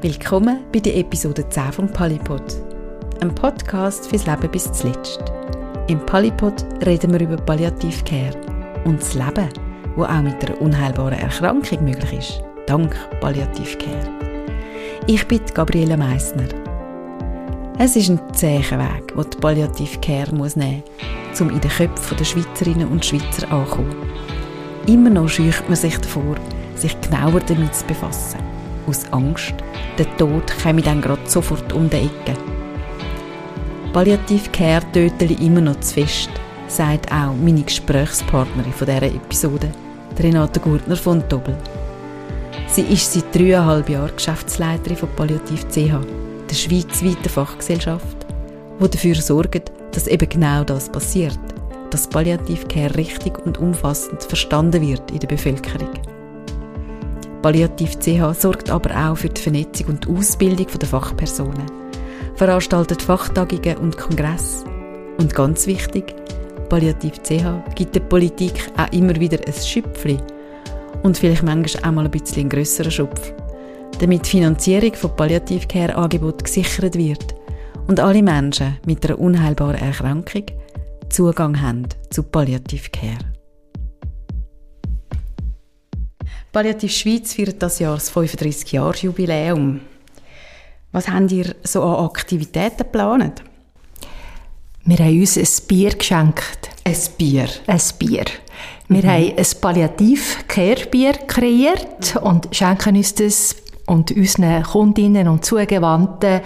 Willkommen bei der Episode 10 vom Polypod. Ein Podcast fürs Leben bis zuletzt. Im Polypod reden wir über Palliativcare und das Leben, wo auch mit einer unheilbaren Erkrankung möglich ist, dank Palliativcare. Ich bin Gabriele Meissner. Es ist ein zäher Weg, den die Palliativcare muss nehmen muss, um in den Köpfen der Schweizerinnen und Schweizer anzukommen. Immer noch scheucht man sich davor, sich genauer damit zu befassen aus Angst, der Tod käme dann gerade sofort um die Ecke. Palliativ-Care tötele immer noch zu fest, sagt auch meine Gesprächspartnerin von dieser Episode, Renate Gurtner von Doppel. Sie ist seit dreieinhalb Jahren Geschäftsleiterin von Palliativ CH, der schweizweiten Fachgesellschaft, die dafür sorgt, dass eben genau das passiert, dass Palliativ-Care richtig und umfassend verstanden wird in der Bevölkerung. Palliativ CH sorgt aber auch für die Vernetzung und Ausbildung der Fachpersonen, veranstaltet Fachtagungen und Kongresse und ganz wichtig, Palliativ CH gibt der Politik auch immer wieder ein Schüpfli. Und vielleicht manchmal auch mal ein bisschen einen grösseren Schupf, damit die Finanzierung von Palliativcare-Angeboten gesichert wird und alle Menschen mit einer unheilbaren Erkrankung Zugang haben zu Palliativcare. Palliativ Schweiz feiert das Jahr das 35-Jahres-Jubiläum. Was habt ihr so an Aktivitäten geplant? Wir haben uns ein Bier geschenkt. Ein Bier? Ein Bier. Wir mhm. haben ein Palliativ-Care-Bier kreiert und schenken uns das und unseren Kundinnen und zugewandten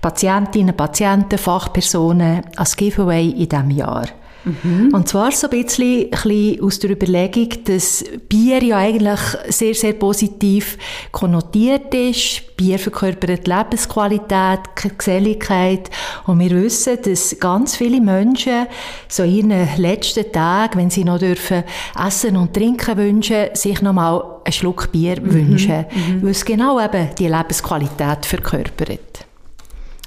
Patientinnen, Patienten, Fachpersonen als Giveaway in diesem Jahr. Mhm. Und zwar so ein bisschen, ein bisschen aus der Überlegung, dass Bier ja eigentlich sehr, sehr positiv konnotiert ist. Bier verkörpert Lebensqualität, Geselligkeit. Und wir wissen, dass ganz viele Menschen so in ihren letzten Tagen, wenn sie noch dürfen essen und trinken wünschen, sich noch mal einen Schluck Bier mhm. wünschen. Mhm. Weil es genau eben die Lebensqualität verkörpert.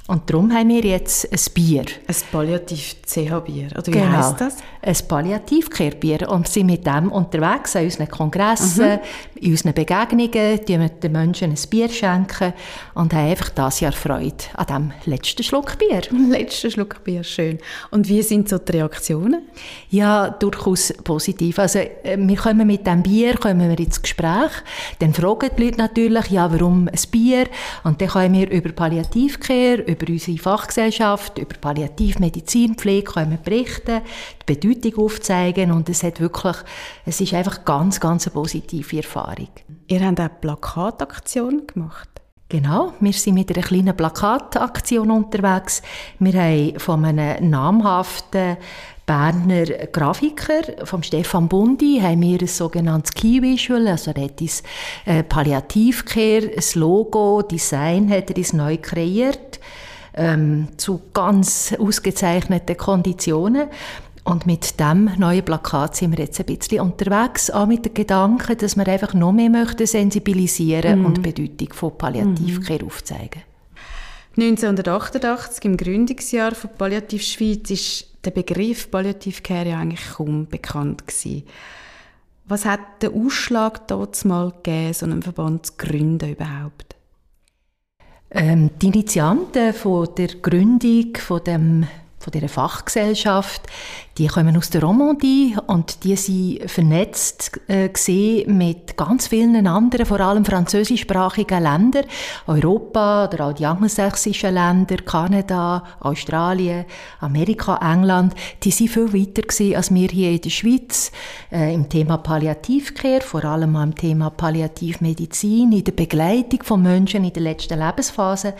Und darum haben wir jetzt ein Bier. Ein Palliativ-CH-Bier, oder wie genau. heisst das? Ein Palliativ-Care-Bier. Und sind mit dem unterwegs an unseren Kongressen, mhm. In unseren Begegnungen, die wir den Menschen ein Bier schenken und haben einfach dieses Jahr Freude an diesem letzten Schluck Bier. Letzten Schluck Bier, schön. Und wie sind so die Reaktionen? Ja, durchaus positiv. Also äh, wir kommen mit dem Bier kommen wir ins Gespräch. Dann fragen die Leute natürlich, ja, warum ein Bier? Und dann können wir über Palliativ-Care, über unsere Fachgesellschaft, über Palliativmedizinpflege können wir berichten, die Bedeutung aufzeigen und es hat wirklich, es ist einfach ganz, ganz eine positive Erfahrung. Ihr habt eine Plakataktion gemacht? Genau, wir sind mit einer kleinen Plakataktion unterwegs. Wir haben von einem namhaften Berner Grafiker, vom Stefan Bundi, haben wir ein sogenanntes Key Visual, also er hat das äh, Palliativcare, das Logo, Design hat er neu kreiert, ähm, zu ganz ausgezeichneten Konditionen. Und mit dem neuen Plakat sind wir jetzt ein bisschen unterwegs, auch mit dem Gedanken, dass wir einfach noch mehr möchten sensibilisieren mm. und die Bedeutung von Palliativcare mm. aufzeigen. 1988, im Gründungsjahr von Palliativ Schweiz, ist der Begriff Palliativcare ja eigentlich kaum bekannt gewesen. Was hat den Ausschlag mal gegeben, so einen Verband zu gründen überhaupt? Ähm, die Initianten von der Gründung von dem von dieser Fachgesellschaft, die kommen aus der Romandie und die sind vernetzt äh, mit ganz vielen anderen, vor allem französischsprachigen Ländern, Europa oder auch die angelsächsischen Länder, Kanada, Australien, Amerika, England. Die sind viel weiter als wir hier in der Schweiz äh, im Thema Palliativcare, vor allem im Thema Palliativmedizin, in der Begleitung von Menschen in der letzten Lebensphase.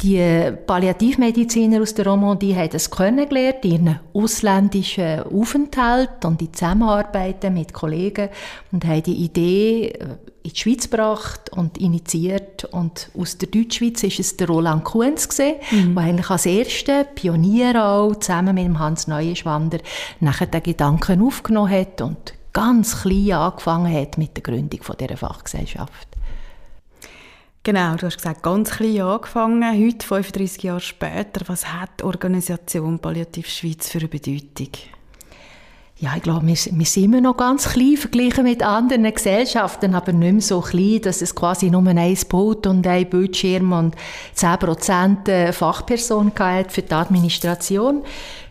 Die Palliativmediziner aus der Romandie haben das kennengelernt in ihren ausländischen Aufenthalt und in Zusammenarbeiten mit Kollegen und haben die Idee äh, in die Schweiz gebracht und initiiert. Und aus der Deutschschweiz ist es der Roland Kuhns gesehen, mhm. der eigentlich als erster Pionier auch zusammen mit dem Hans Neuenschwander nachher den Gedanken aufgenommen hat und ganz klein angefangen hat mit der Gründung von dieser Fachgesellschaft. Genau, du hast gesagt, ganz klein angefangen, heute 35 Jahre später. Was hat die Organisation Palliativ Schweiz für eine Bedeutung? ja, ich glaube, wir, wir, sind immer noch ganz klein verglichen mit anderen Gesellschaften, aber nicht mehr so klein, dass es quasi nur ein Boot und ein Bildschirm und 10% äh, Fachperson für die Administration.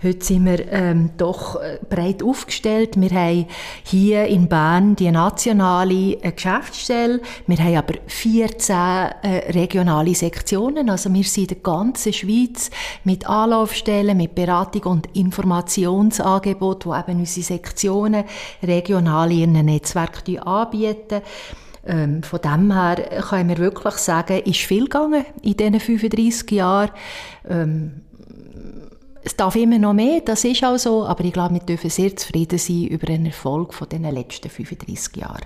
Heute sind wir ähm, doch äh, breit aufgestellt. Wir haben hier in Bern die nationale äh, Geschäftsstelle. Wir haben aber 14 äh, regionale Sektionen. Also wir sind in der ganzen Schweiz mit Anlaufstellen, mit Beratung und Informationsangebot, die eben unsere unsere Sektionen regional in ihren Netzwerk anbieten. Ähm, von dem her kann man wirklich sagen, ist viel gegangen in diesen 35 Jahren. Ähm, es darf immer noch mehr, das ist auch so, aber ich glaube, wir dürfen sehr zufrieden sein über den Erfolg von den letzten 35 Jahren.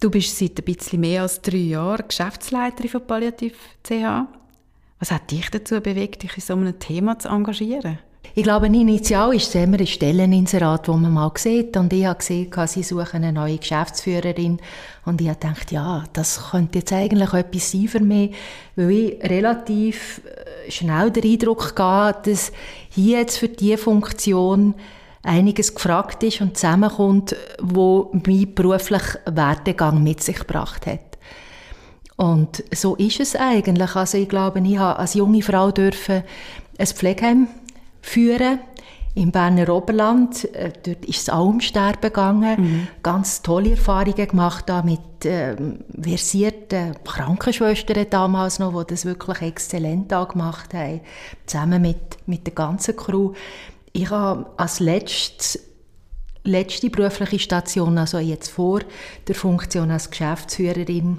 Du bist seit ein bisschen mehr als drei Jahren Geschäftsleiterin von Palliativ CH. Was hat dich dazu bewegt, dich in so einem Thema zu engagieren? Ich glaube, initial ist es immer ein Stelleninserat, wo man mal sieht. Und ich habe gesehen, sie suchen eine neue Geschäftsführerin. Und ich habe gedacht, ja, das könnte jetzt eigentlich etwas sein für mich, weil ich relativ äh, schnell den Eindruck hatte, dass hier jetzt für diese Funktion einiges gefragt ist und zusammenkommt, wo mein beruflicher Werdegang mit sich gebracht hat. Und so ist es eigentlich. Also ich glaube, ich habe als junge Frau dürfen ein Pflegeheim führen. Im Berner Oberland, äh, dort ist es auch ums Sterben gegangen. Mhm. Ganz tolle Erfahrungen gemacht da mit äh, versierten Krankenschwestern damals noch, die das wirklich exzellent gemacht haben, zusammen mit, mit der ganzen Crew. Ich habe als letztes letzte berufliche Station, also jetzt vor der Funktion als Geschäftsführerin,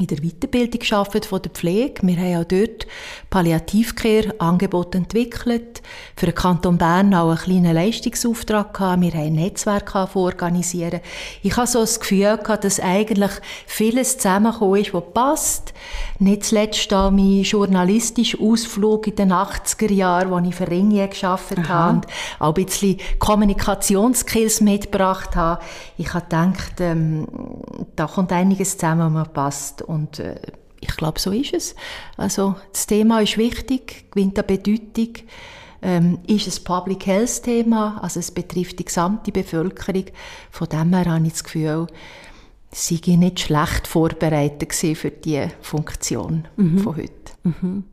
in der Weiterbildung geschafft von der Pflege. Wir haben auch dort Palliativcare-Angebote entwickelt. Für den Kanton Bern auch einen kleinen Leistungsauftrag gehabt. Wir haben ein Netzwerk organisieren. Ich habe so das Gefühl gehabt, dass eigentlich vieles zusammengekommen ist, was passt. Nicht zuletzt da mein journalistischer Ausflug in den 80er Jahren, wo ich für Ringier gearbeitet Aha. habe und auch ein bisschen Kommunikationskills mitgebracht habe. Ich habe gedacht, ähm, da kommt einiges zusammen, was passt und äh, ich glaube, so ist es. Also das Thema ist wichtig, gewinnt an Bedeutung. Ähm, ist es Public Health Thema, also es betrifft die gesamte Bevölkerung. Von dem her habe ich das Gefühl, sei ich nicht schlecht vorbereitet für die Funktion mhm. von heute. Mhm.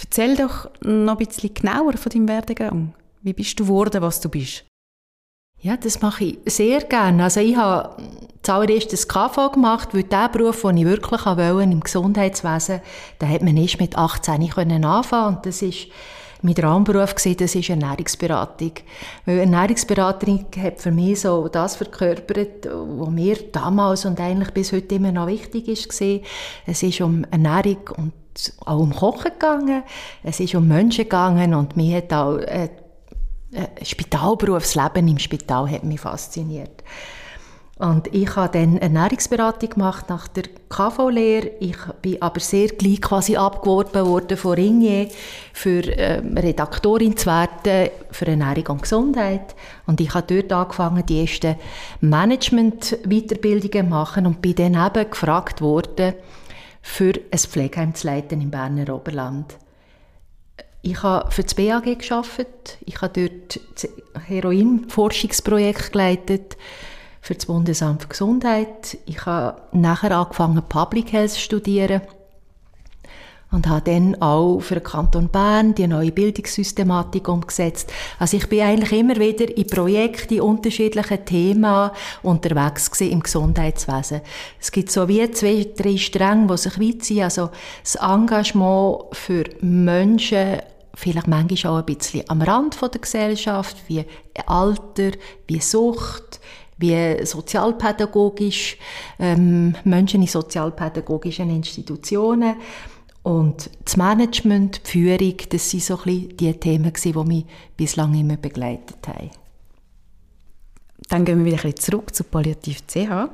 Erzähl doch noch ein bisschen genauer von deinem Werdegang. Wie bist du geworden, was du bist? Ja, das mache ich sehr gerne. Also ich habe zuallererst das KV gemacht, weil der Beruf, den ich wirklich wollte, im Gesundheitswesen, da hat man erst mit 18 können anfangen und das ist mein Traumberuf war, das ist Ernährungsberatung. Weil Ernährungsberatung hat für mich so das verkörpert, was mir damals und eigentlich bis heute immer noch wichtig ist. Es ist um Ernährung und auch um Kochen gegangen. Es ist um Menschen gegangen und mir hat auch äh, äh, Spitalberufsleben im Spital hat mich fasziniert. Und ich habe dann Ernährungsberatung gemacht nach der KV-Lehre. Ich bin aber sehr gleich quasi abgeworben worden von Ringier für ähm, Redaktorin zu werden für Ernährung und Gesundheit. Und ich habe dort angefangen, die ersten Management-Weiterbildungen machen und bin dann eben gefragt worden, für ein Pflegeheim zu leiten im Berner Oberland. Ich habe für das BAG geschafft. Ich habe dort das Heroinforschungsprojekt geleitet für das Bundesamt für Gesundheit. Ich habe nachher angefangen Public Health zu studieren und habe dann auch für den Kanton Bern die neue Bildungssystematik umgesetzt. Also ich bin eigentlich immer wieder in Projekten, in unterschiedlichen Themen unterwegs im Gesundheitswesen. Es gibt so wie zwei, drei Stränge, die sich weit ziehen. Also das Engagement für Menschen vielleicht manchmal auch ein bisschen am Rand der Gesellschaft, wie Alter, wie Sucht, wie sozialpädagogisch, ähm, Menschen in sozialpädagogischen Institutionen und das Management, die Führung, das sind so ein bisschen die Themen, die mich bislang immer begleitet haben. Dann gehen wir wieder ein bisschen zurück zu Palliativ CH.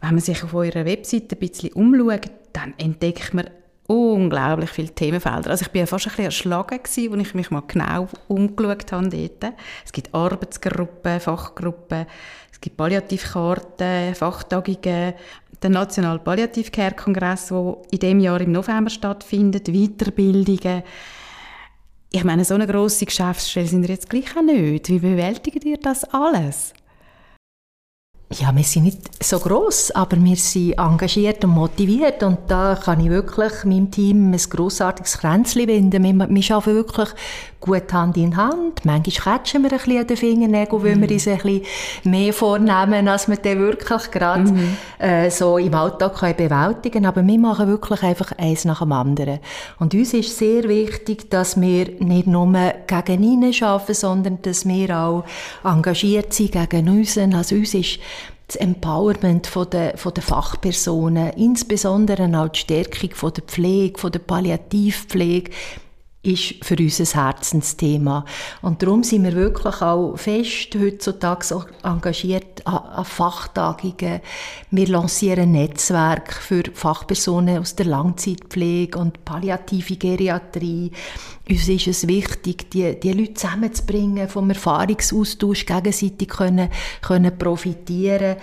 Wenn man sich auf eurer Webseite ein bisschen umschaut, dann entdeckt man unglaublich viele Themenfelder. Also ich bin ja fast ein bisschen erschlagen als ich mich mal genau umgeschaut habe dort. Es gibt Arbeitsgruppen, Fachgruppen, es gibt Palliativkarten, Fachtagungen, den National Palliativ Care Kongress, der in diesem Jahr im November stattfindet, Weiterbildungen. Ich meine, so eine grosse Geschäftsstelle sind wir jetzt gleich auch nicht. Wie bewältigt ihr das alles? Ja, wir sind nicht so groß, aber wir sind engagiert und motiviert und da kann ich wirklich meinem Team ein grossartiges Kränzchen winden. Wir, wir arbeiten wirklich gut Hand in Hand. Manchmal catchen wir ein bisschen an den Fingernägeln, weil mhm. wir uns ein bisschen mehr vornehmen, als wir dann wirklich gerade mhm. äh, so im Alltag können bewältigen können. Aber wir machen wirklich einfach eins nach dem anderen. Und uns ist sehr wichtig, dass wir nicht nur gegen ihnen arbeiten, sondern dass wir auch engagiert sind gegen uns. Also uns ist das Empowerment von der, von der Fachpersonen, insbesondere auch die Stärkung von der Pflege, von der Palliativpflege, ist für uns ein Herzensthema. Und darum sind wir wirklich auch fest heutzutage engagiert an, Fachtagungen. Wir lancieren Netzwerk für Fachpersonen aus der Langzeitpflege und palliative Geriatrie. Uns ist es wichtig, die, die Leute zusammenzubringen, vom Erfahrungsaustausch gegenseitig können, können profitieren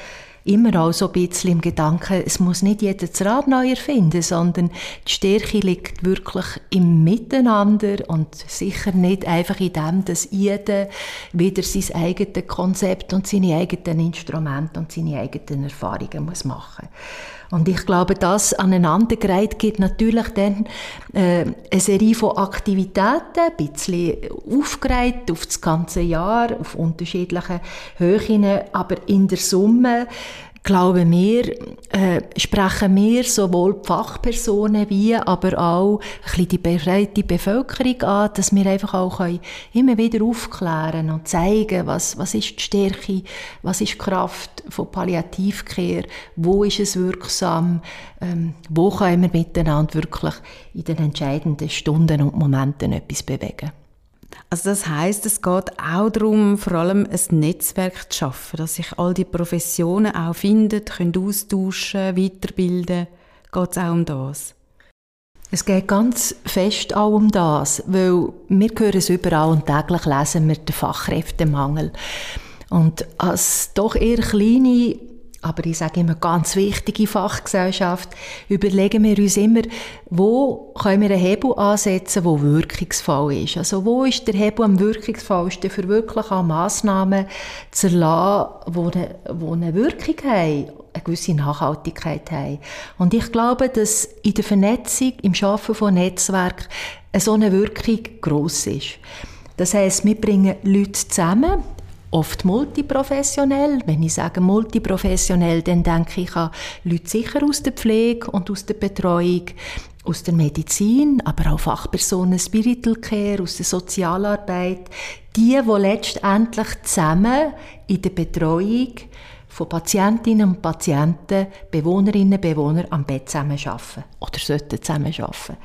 immer auch so ein bisschen im Gedanken, es muss nicht jeder das Rad neu erfinden, sondern die Stärke liegt wirklich im Miteinander und sicher nicht einfach in dem, dass jeder wieder sein eigenes Konzept und seine eigenen Instrumente und seine eigenen Erfahrungen muss machen und ich glaube, das aneinandergereiht gibt natürlich dann äh, eine Serie von Aktivitäten, ein bisschen aufgereiht auf das ganze Jahr, auf unterschiedliche Höhen, aber in der Summe glauben wir, äh, sprechen wir sowohl die Fachpersonen wie aber auch ein die breite Bevölkerung an, dass wir einfach auch können immer wieder aufklären und zeigen, was, was ist die Stärke, was ist die Kraft von Palliativcare, wo ist es wirksam, ähm, wo können wir miteinander wirklich in den entscheidenden Stunden und Momenten etwas bewegen. Also das heißt, es geht auch darum, vor allem ein Netzwerk zu schaffen, dass sich all die Professionen auch finden, können austauschen, weiterbilden. Geht es auch um das? Es geht ganz fest auch um das, weil wir hören es überall und täglich lesen wir den Fachkräftemangel. Und als doch eher kleine aber ich sage immer ganz wichtige Fachgesellschaft, überlegen wir uns immer, wo können wir einen Hebel ansetzen, wo wirkungsvoll ist. Also wo ist der Hebel am wirkungsvollsten für wirklich auch Massnahmen zu erlassen, die eine, eine Wirkung haben, eine gewisse Nachhaltigkeit haben. Und ich glaube, dass in der Vernetzung, im Schaffen von Netzwerken, so eine Wirkung gross ist. Das heißt, wir bringen Leute zusammen, oft multiprofessionell. Wenn ich sage multiprofessionell, dann denke ich an Leute sicher aus der Pflege und aus der Betreuung, aus der Medizin, aber auch Fachpersonen Spiritual Care, aus der Sozialarbeit, die, die letztendlich zusammen in der Betreuung von Patientinnen und Patienten, Bewohnerinnen und Bewohner am Bett zusammen arbeiten oder sollten zusammen arbeiten.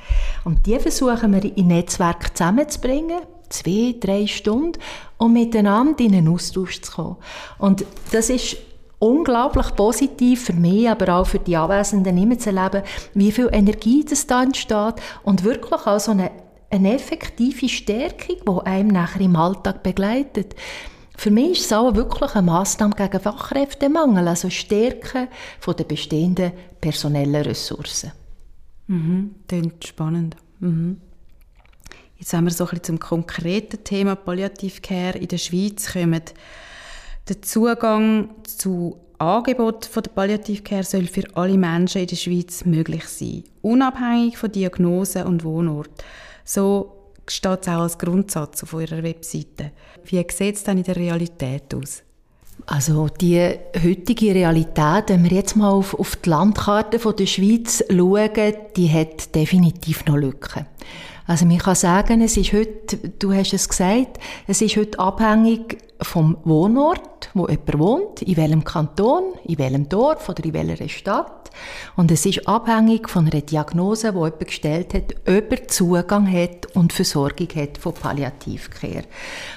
Und die versuchen wir in Netzwerk zusammenzubringen, zwei, drei Stunden, um miteinander in einen Austausch zu kommen. Und das ist unglaublich positiv für mich, aber auch für die Anwesenden immer zu erleben, wie viel Energie das da entsteht und wirklich auch so eine, eine effektive Stärkung, die einem nachher im Alltag begleitet. Für mich ist es auch wirklich eine Massnahme gegen Fachkräftemangel, also Stärken von der bestehenden personellen Ressourcen. Mhm, klingt spannend. Mhm. Jetzt haben wir so ein bisschen zum konkreten Thema Palliativcare in der Schweiz kommen. Der Zugang zu Angebot von der Palliativcare soll für alle Menschen in der Schweiz möglich sein, unabhängig von Diagnose und Wohnort. So steht es auch als Grundsatz auf eurer Webseite. Wie sieht es dann in der Realität aus? Also die heutige Realität, wenn wir jetzt mal auf, auf die Landkarte von der Schweiz schauen, die hat definitiv noch Lücken. Also man kann sagen, es ist heute, du hast es gesagt, es ist heute abhängig vom Wohnort, wo jemand wohnt, in welchem Kanton, in welchem Dorf oder in welcher Stadt. Und es ist abhängig von einer Diagnose, die jemand gestellt hat, ob er Zugang hat und Versorgung hat von Palliativcare.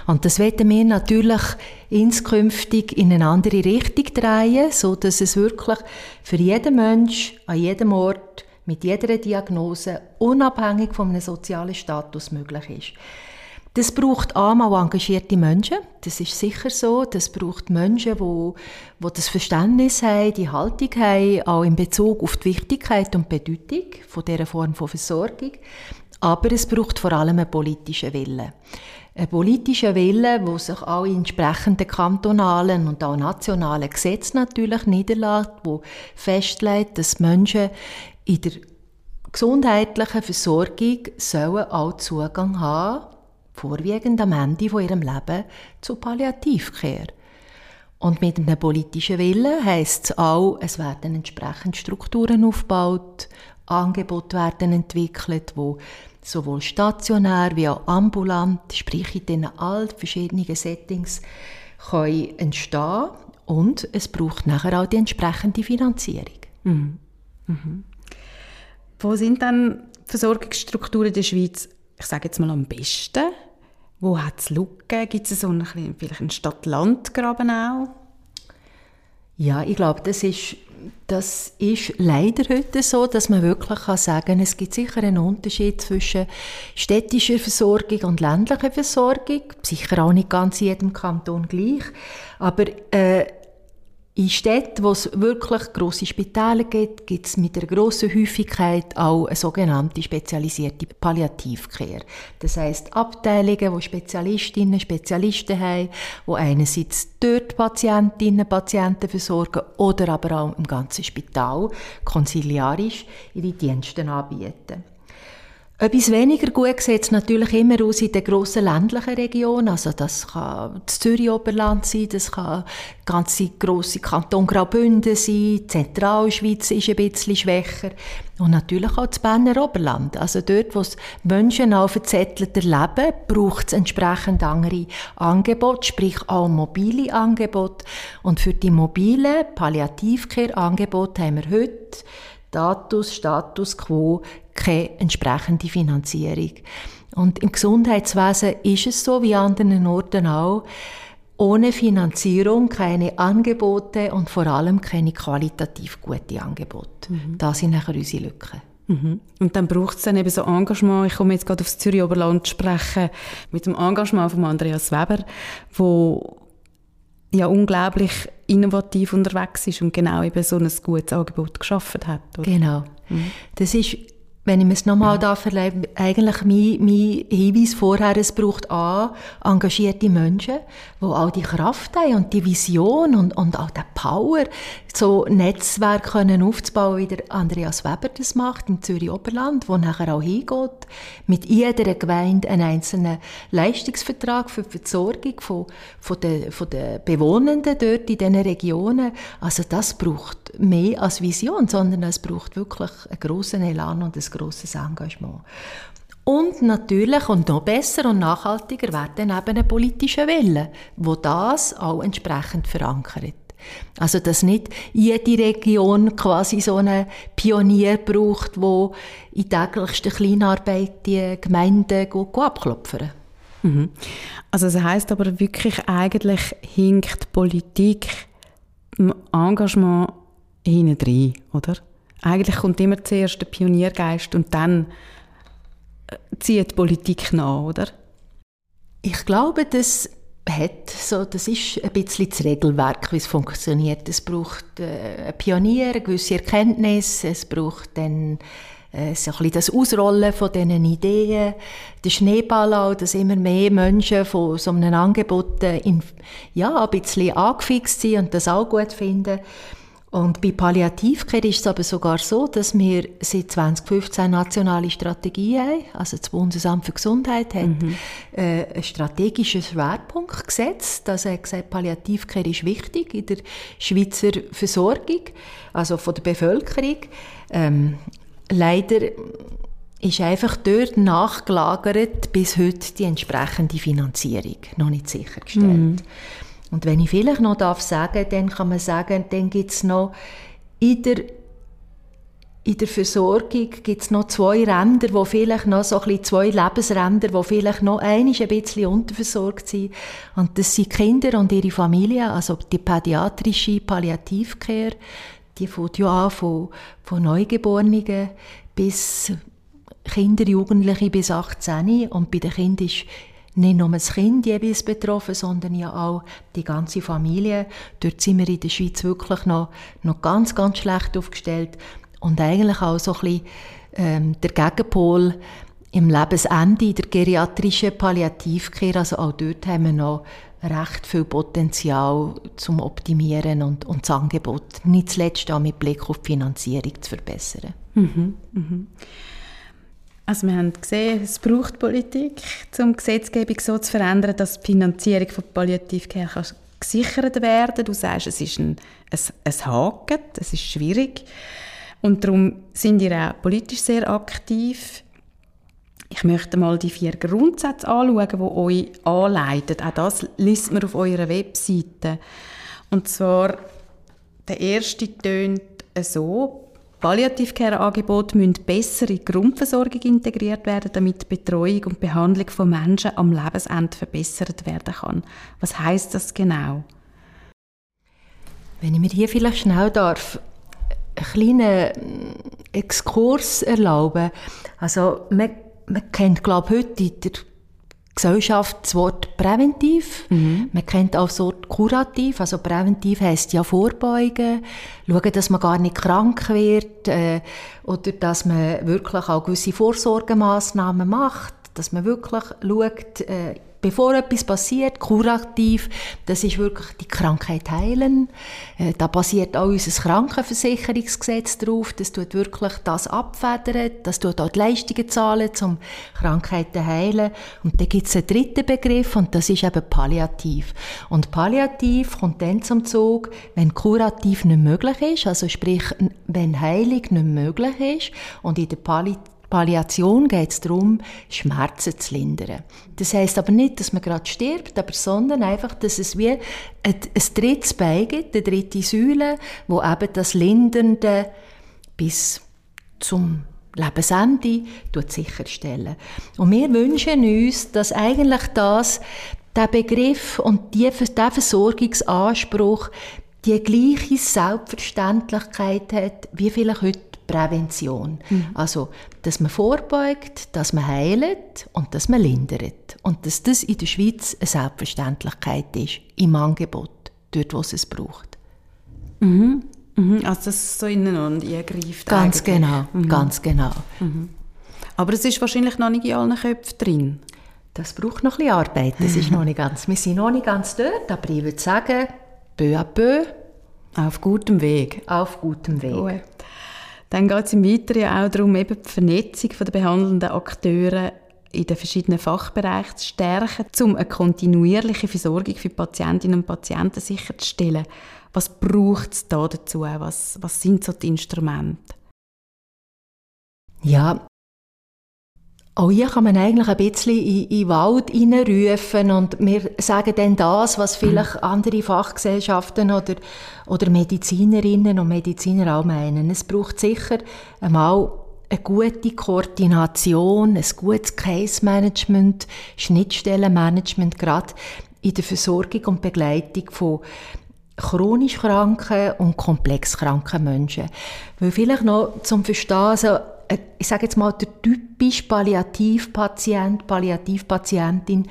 Und das werden wir natürlich inskünftig in eine andere Richtung drehen, so dass es wirklich für jeden Mensch an jedem Ort mit jeder Diagnose unabhängig von einem sozialen Status möglich ist. Das braucht einmal engagierte Menschen, das ist sicher so. Das braucht Menschen, die, die das Verständnis haben, die Haltung haben, auch in Bezug auf die Wichtigkeit und Bedeutung von dieser Form von Versorgung. aber es braucht vor allem einen politischen Willen. Ein politischer Wille, der sich auch in entsprechenden kantonalen und auch nationalen Gesetzen natürlich niederlässt, wo festlegt, dass Menschen in der gesundheitlichen Versorgung sollen auch Zugang haben, vorwiegend am Ende von ihrem Leben, zu Palliativcare. Und mit einem politischen Willen heisst es auch, es werden entsprechend Strukturen aufgebaut, Angebote werden entwickelt, wo sowohl stationär wie auch ambulant, sprich in diesen all verschiedenen Settings, können entstehen und es braucht nachher auch die entsprechende Finanzierung. Mhm. Mhm. Wo sind dann Versorgungsstrukturen in der Schweiz, ich sage jetzt mal am besten? Wo hat es Lücken? Gibt es so einen, vielleicht einen Stadt-Land-Graben auch? Ja, ich glaube, das ist das ist leider heute so, dass man wirklich kann sagen es gibt sicher einen Unterschied zwischen städtischer Versorgung und ländlicher Versorgung. Sicher auch nicht ganz in jedem Kanton gleich. Aber äh, in Städten, wo es wirklich grosse Spitäler gibt, gibt es mit einer grossen Häufigkeit auch eine sogenannte spezialisierte Palliativcare. Das heißt Abteilungen, wo Spezialistinnen, Spezialisten haben, wo einerseits dort Patientinnen, Patienten versorgen oder aber auch im ganzen Spital konsiliarisch ihre Dienste anbieten. Etwas weniger gut sieht es natürlich immer aus in den grossen ländlichen Regionen. Also das kann das Zürich-Oberland sein, das kann ganze grosse Kanton Graubünden sein, die Zentralschweiz ist ein bisschen schwächer und natürlich auch das Berner Oberland. Also dort, wo es Menschen auch verzettelter leben, braucht es entsprechend andere Angebote, sprich auch mobile Angebote. Und für die mobilen Palliativcare-Angebote haben wir heute Status, Status quo keine entsprechende Finanzierung. Und im Gesundheitswesen ist es so, wie an anderen Orten auch, ohne Finanzierung keine Angebote und vor allem keine qualitativ gute Angebote. Mhm. Das sind nachher unsere Lücken. Mhm. Und dann braucht es dann eben so Engagement. Ich komme jetzt gerade aufs Zürich Oberland sprechen mit dem Engagement von Andreas Weber, wo ja unglaublich innovativ unterwegs ist und genau eben so ein gutes Angebot geschaffen hat. Oder? Genau. Mhm. Das ist wenn ich mir es nochmal da verleibe, eigentlich mein, mein Hinweis vorher, es braucht A, engagierte Menschen, die auch die Kraft haben und die Vision und, und auch die Power, so Netzwerk können aufzubauen, wie der Andreas Weber das macht im Zürich Oberland, wo nachher auch hingeht, mit jeder Gemeinde einen einzelnen Leistungsvertrag für die Versorgung von, von, den, von den Bewohnenden dort in diesen Regionen. Also das braucht mehr als Vision, sondern es braucht wirklich einen grossen Elan und ein grosses Engagement. Und natürlich, und noch besser und nachhaltiger, wird dann eben ein politischer Wille, wo das auch entsprechend verankert. Also, dass nicht jede Region quasi so einen Pionier braucht, wo in täglichster Kleinarbeit die Gemeinden abklopfen. Mhm. Also, das heisst aber wirklich, eigentlich hinkt Politik im Engagement hinten rein, oder? Eigentlich kommt immer zuerst der Pioniergeist und dann äh, zieht die Politik nach, oder? Ich glaube, das hat so, das ist ein bisschen das Regelwerk, wie es funktioniert. Es braucht äh, einen Pionier, eine gewisse Erkenntnis, es braucht dann äh, so ein bisschen das Ausrollen von diesen Ideen, der Schneeball auch, dass immer mehr Menschen von so einem Angebot äh, in, ja, ein bisschen angefixt sind und das auch gut finden. Und bei Palliativcare ist es aber sogar so, dass wir seit 2015 nationale Strategie haben. Also das Bundesamt für Gesundheit hat mhm. äh, einen strategischen Schwerpunkt gesetzt. Also hat gesagt, Palliativcare ist wichtig in der Schweizer Versorgung, also von der Bevölkerung. Ähm, leider ist einfach dort nachgelagert bis heute die entsprechende Finanzierung noch nicht sichergestellt. Mhm. Und wenn ich vielleicht noch darf sagen, dann kann man sagen, dann gibt es noch in der, in der Versorgung gibt's noch zwei Ränder, wo vielleicht noch so ein bisschen, zwei Lebensränder, wo vielleicht noch einiges ein bisschen unterversorgt sind. Und das sind Kinder und ihre Familie, also die pädiatrische Palliativcare, die fängt ja an von, von Neugeborenen bis Kinder, Jugendliche bis 18 und bei den Kindern ist nicht nur das Kind jeweils betroffen, sondern ja auch die ganze Familie. Dort sind wir in der Schweiz wirklich noch, noch ganz, ganz schlecht aufgestellt und eigentlich auch so ein bisschen ähm, der Gegenpol im Lebensende, der geriatrischen Palliativcare, also auch dort haben wir noch recht viel Potenzial zum Optimieren und, und das Angebot nicht zuletzt auch mit Blick auf die Finanzierung zu verbessern. Mhm, mhm. Also wir haben gesehen, es braucht Politik, um Gesetzgebung so zu verändern, dass die Finanzierung von Palliativcare gesichert werden kann. Du sagst, es ist ein, ein, ein Haken, es ist schwierig. Und darum sind ihr auch politisch sehr aktiv. Ich möchte mal die vier Grundsätze anschauen, die euch anleiten. Auch das liest man auf eurer Webseite. Und zwar, der erste tönt so, Palliativcare-Angebote müssen besser in die Grundversorgung integriert werden, damit die Betreuung und Behandlung von Menschen am Lebensende verbessert werden kann. Was heißt das genau? Wenn ich mir hier vielleicht schnell darf, einen kleinen Exkurs erlauben. Also man man kennt, glaube ich, heute Gesellschaft das Wort präventiv. Mhm. Man kennt auch das Wort kurativ. Also präventiv heisst ja vorbeugen, schauen, dass man gar nicht krank wird äh, oder dass man wirklich auch gewisse Vorsorgemaßnahmen macht, dass man wirklich schaut, äh, bevor etwas passiert, kurativ, das ist wirklich die Krankheit heilen. Äh, da basiert auch unser Krankenversicherungsgesetz drauf. Das tut wirklich das abfedern, das tut auch die Leistungen zahlen, um Krankheiten heilen. Und dann gibt es einen dritten Begriff und das ist eben palliativ. Und palliativ kommt dann zum Zug, wenn kurativ nicht möglich ist, also sprich, wenn Heilung nicht möglich ist und in der Palliativ Palliation geht es darum, Schmerzen zu lindern. Das heißt aber nicht, dass man gerade stirbt, aber sondern einfach, dass es wie ein, ein drittes Bein gibt, eine dritte Säule, wo eben das Lindernde bis zum Lebensende sicherstellen. Und wir wünschen uns, dass eigentlich das, der Begriff und die, Versorgungsanspruch die gleiche Selbstverständlichkeit hat, wie vielleicht heute Prävention. Mhm. Also, dass man vorbeugt, dass man heilt und dass man lindert. Und dass das in der Schweiz eine Selbstverständlichkeit ist, im Angebot, dort, wo es es braucht. Mhm. Mhm. Also, dass es so ineinander eingreift. Ganz eigentlich. genau, mhm. ganz genau. Mhm. Aber es ist wahrscheinlich noch nicht in allen Köpfen drin. Das braucht noch ein bisschen Arbeit. Das ist noch nicht ganz, wir sind noch nicht ganz dort, aber ich würde sagen, peu à peu. Auf gutem Weg. Auf gutem Weg. Gut. Dann geht es im Weiteren auch darum, eben die Vernetzung der behandelnden Akteure in den verschiedenen Fachbereichen zu stärken, um eine kontinuierliche Versorgung für Patientinnen und Patienten sicherzustellen. Was braucht es da dazu? Was, was sind so die Instrumente? Ja, auch hier kann man eigentlich ein bisschen in, in den Wald hineinrufen und wir sagen dann das, was vielleicht andere Fachgesellschaften oder, oder Medizinerinnen und Mediziner auch meinen. Es braucht sicher einmal eine gute Koordination, ein gutes Case-Management, Schnittstellenmanagement, gerade in der Versorgung und Begleitung von chronisch kranken und komplex kranken Menschen. Weil vielleicht noch zum Verstehen, also ich sage jetzt mal, der typische Palliativpatient, Palliativpatientin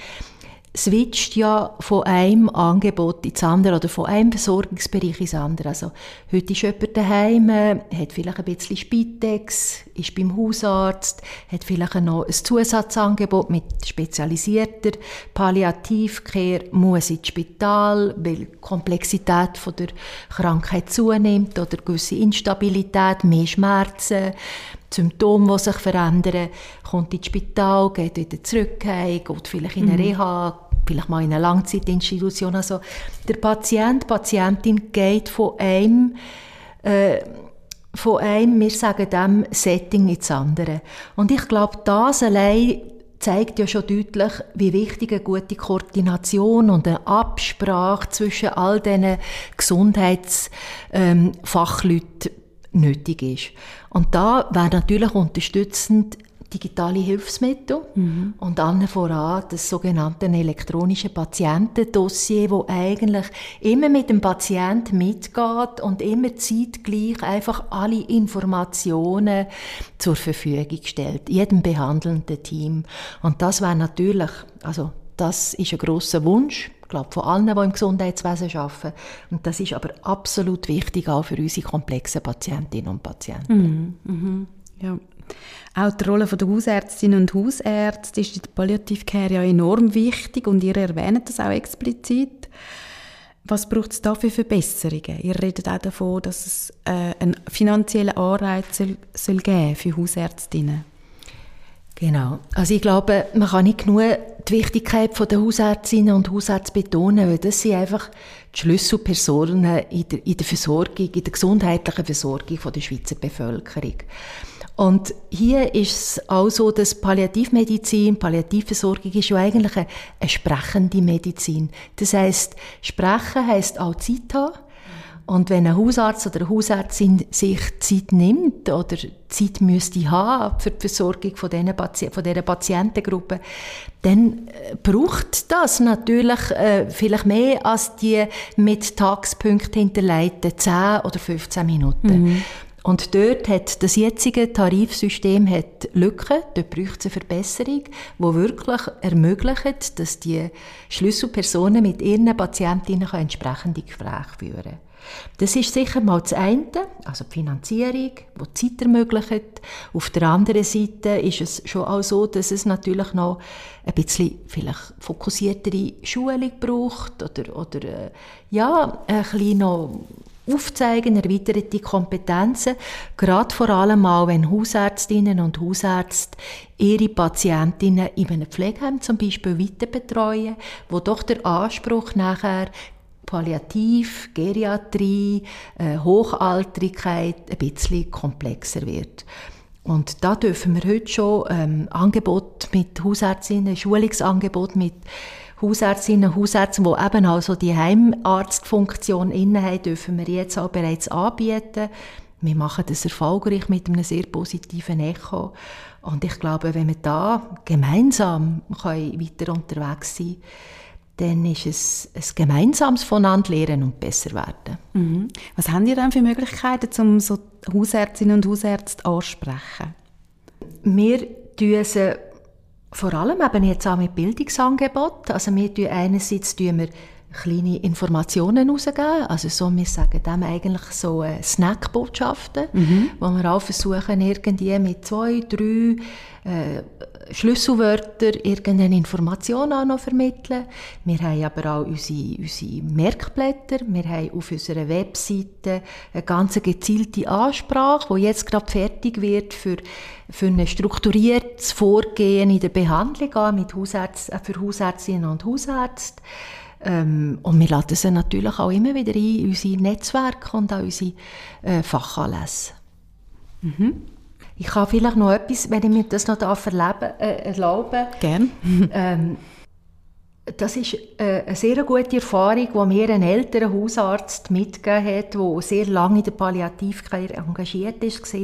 switcht ja von einem Angebot ins andere oder von einem Versorgungsbereich ins andere. Also, heute ist jemand daheim, hat vielleicht ein bisschen Spitex, ist beim Hausarzt, hat vielleicht noch ein Zusatzangebot mit spezialisierter Palliativcare, muss ins Spital, weil die Komplexität von der Krankheit zunimmt oder gewisse Instabilität, mehr Schmerzen, Symptome, die sich verändern, kommt ins Spital, geht wieder zurück, geht vielleicht in eine mhm. Reha, vielleicht mal in eine Langzeitinstitution. Also der Patient, die Patientin geht von einem, äh, von einem, wir sagen dem, Setting ins andere. Und ich glaube, das allein zeigt ja schon deutlich, wie wichtig eine gute Koordination und eine Absprache zwischen all diesen Gesundheitsfachleuten ähm, nötig ist. Und da wäre natürlich unterstützend digitale Hilfsmittel mhm. und dann voran das sogenannte elektronische Patientendossier, wo eigentlich immer mit dem Patient mitgeht und immer zeitgleich einfach alle Informationen zur Verfügung stellt, jedem behandelnden Team. Und das wäre natürlich, also das ist ein großer Wunsch, glaube von allen, die im Gesundheitswesen arbeiten. Und das ist aber absolut wichtig auch für unsere komplexen Patientinnen und Patienten. Mhm. Mhm. Ja, Auch die Rolle der Hausärztinnen und Hausärzte ist in der Palliative Care ja enorm wichtig und ihr erwähnt das auch explizit. Was braucht es da für Verbesserungen? Ihr redet auch davon, dass es äh, einen finanziellen Anreiz soll, soll geben für Hausärztinnen. Genau. Also ich glaube, man kann nicht genug die Wichtigkeit der Hausärztinnen und Hausärzte betonen, weil das sind einfach die Schlüsselpersonen in der, in der Versorgung, in der gesundheitlichen Versorgung der Schweizer Bevölkerung. Und hier ist es auch so, dass Palliativmedizin, Palliativversorgung ist ja eigentlich eine, eine sprechende Medizin. Das heißt, sprechen heißt auch Zeit haben. Und wenn ein Hausarzt oder eine Hausärztin sich Zeit nimmt oder Zeit müsste haben für die Versorgung von, diesen Pati von dieser Patientengruppe, dann äh, braucht das natürlich äh, vielleicht mehr als die mit Tagspunkten hinterleiten 10 oder 15 Minuten. Mhm. Und dort hat das jetzige Tarifsystem hat Lücken, dort braucht es eine Verbesserung, die wirklich ermöglicht, dass die Schlüsselpersonen mit ihren Patientinnen entsprechende Gespräche führen können. Das ist sicher mal das eine, also die Finanzierung, die Zeit ermöglicht. Auf der anderen Seite ist es schon auch so, dass es natürlich noch ein bisschen vielleicht fokussiertere Schulung braucht oder, oder äh, ja, ein bisschen noch aufzeigen, erweiterte Kompetenzen, gerade vor allem auch, wenn Hausärztinnen und Hausärzte ihre Patientinnen in einem Pflegeheim zum Beispiel weiter betreuen, wo doch der Anspruch nachher Palliativ, Geriatrie, äh, Hochaltrigkeit ein bisschen komplexer wird. Und da dürfen wir heute schon ähm, Angebot mit Hausärztinnen, Schulungsangebot mit Hausärztinnen und Hausärzten, die eben also die Heimarztfunktion innehaben, dürfen wir jetzt auch bereits anbieten. Wir machen das erfolgreich mit einem sehr positiven Echo. Und ich glaube, wenn wir da gemeinsam weiter unterwegs sein können, dann ist es ein gemeinsames Voneinanderlernen und besser werden. Mhm. Was haben ihr dann für Möglichkeiten, um so Hausärztinnen und Hausärzte ansprechen? Wir tun sie vor allem eben jetzt auch mit Bildungsangebot. Also wir tun einerseits tun wir kleine Informationen rausgeben, also so, wir sagen dem eigentlich so äh, Snackbotschaften, mhm. wo wir auch versuchen, irgendwie mit zwei, drei äh, Schlüsselwörter irgendeine Information auch noch vermitteln. Wir haben aber auch unsere, unsere Merkblätter. Wir haben auf unserer Webseite eine ganz gezielte Ansprache, die jetzt gerade fertig wird für, für ein strukturiertes Vorgehen in der Behandlung mit Hausärzt, äh, für Hausärztinnen und Hausärzte. Ähm, und wir laden sie natürlich auch immer wieder ein in unsere Netzwerke und auch unsere äh, Fachanlässe. Mhm. Ich kann vielleicht noch etwas, wenn ich mir das noch erleben, äh, erlauben Gerne. ähm, das ist äh, eine sehr gute Erfahrung, die mir ein älterer Hausarzt mitgegeben hat, der sehr lange in der Palliativcare engagiert ist.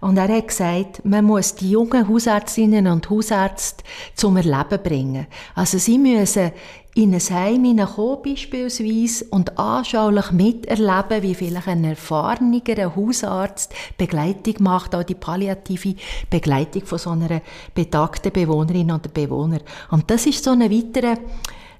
Und er hat gesagt, man muss die jungen Hausärztinnen und Hausärzte zum Erleben bringen. Also sie müssen in ein Heim hineinkommen beispielsweise und anschaulich miterleben, wie vielleicht ein erfahrener Hausarzt Begleitung macht, auch die palliative Begleitung von so einer betagten Bewohnerin oder Bewohner. Und das ist so ein weiterer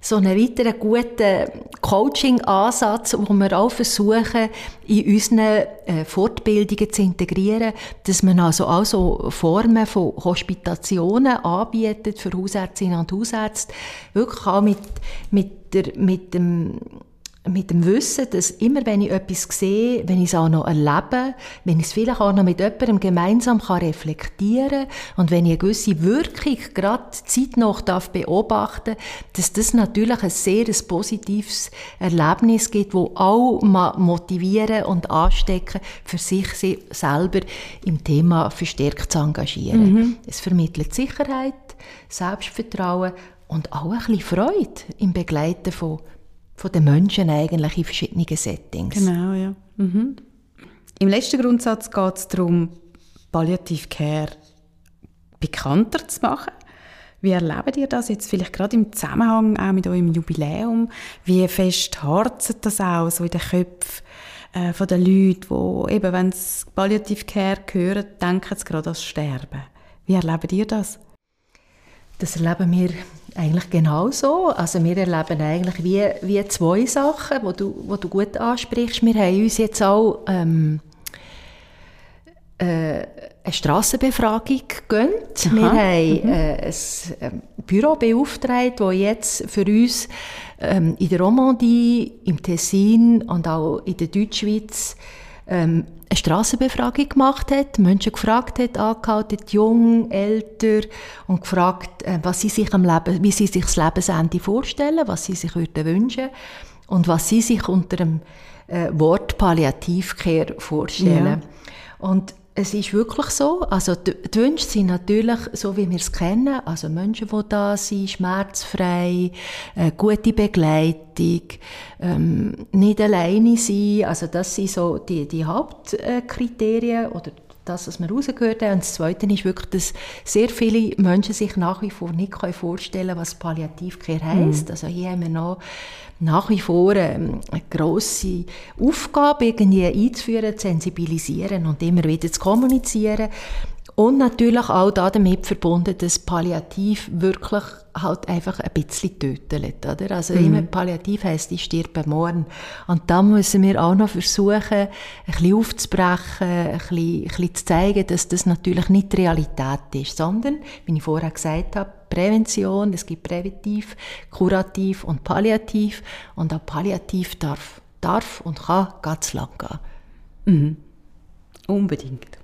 so einen weiteren guten Coaching-Ansatz, wo wir auch versuchen, in unseren äh, Fortbildungen zu integrieren, dass man also auch so Formen von Hospitationen anbietet für Hausärztinnen und Hausärzte, wirklich auch mit, mit, der, mit dem mit dem Wissen, dass immer wenn ich etwas sehe, wenn ich es auch noch erlebe, wenn ich es vielleicht auch noch mit jemandem gemeinsam kann reflektieren und wenn ich eine gewisse Wirkung gerade zeitnah darf beobachten dass das natürlich ein sehr ein positives Erlebnis gibt, wo auch motivieren und anstecken, für sich selber im Thema verstärkt zu engagieren. Mhm. Es vermittelt Sicherheit, Selbstvertrauen und auch ein bisschen Freude im Begleiten von von den Menschen eigentlich in verschiedenen Settings. Genau, ja. Mhm. Im letzten Grundsatz geht es darum, Palliative Care bekannter zu machen. Wie erlebt ihr das jetzt vielleicht gerade im Zusammenhang auch mit eurem Jubiläum? Wie fest harzet das auch so in den Köpfen äh, von den Leuten, die eben, wenn sie Palliative Care hören, denken sie gerade ans Sterben. Wie erlebt ihr das? Das erleben wir eigentlich genauso. Also wir erleben eigentlich wie, wie zwei Sachen, die du, wo du gut ansprichst. Wir haben uns jetzt auch ähm, äh, eine Strassenbefragung gönnt. Aha. Wir haben mhm. äh, ein ähm, Büro beauftragt, das jetzt für uns ähm, in der Romandie, im Tessin und auch in der Deutschschweiz ähm, eine Strassenbefragung gemacht hat, Menschen gefragt hat, angehalten, jung, älter, und gefragt, äh, was sie sich am Leben, wie sie sich das Lebensende vorstellen, was sie sich würden wünschen und was sie sich unter dem äh, Wort Palliativcare vorstellen. Ja. Und es ist wirklich so. Also die, die Wünsche sind natürlich so, wie wir es kennen. Also Menschen, die da sind, schmerzfrei, äh, gute Begleitung, ähm, nicht alleine sein. Also das sind so die, die Hauptkriterien oder das, was wir rausgehört haben. Und das Zweite ist wirklich, dass sehr viele Menschen sich nach wie vor nicht vorstellen können, was Palliativcare heisst. Mhm. Also hier haben wir noch nach wie vor ähm, eine grosse Aufgabe, irgendwie einzuführen, zu sensibilisieren und immer wieder zu kommunizieren. Und natürlich auch damit verbunden, dass Palliativ wirklich halt einfach ein bisschen tötet. Oder? Also mhm. immer Palliativ heisst, ich sterbe morgen. Und da müssen wir auch noch versuchen, ein bisschen aufzubrechen, ein bisschen, ein bisschen zu zeigen, dass das natürlich nicht die Realität ist, sondern, wie ich vorher gesagt habe, Prävention, es gibt Präventiv, Kurativ und Palliativ. Und auch Palliativ darf, darf und kann ganz lang gehen. Mhm. Unbedingt.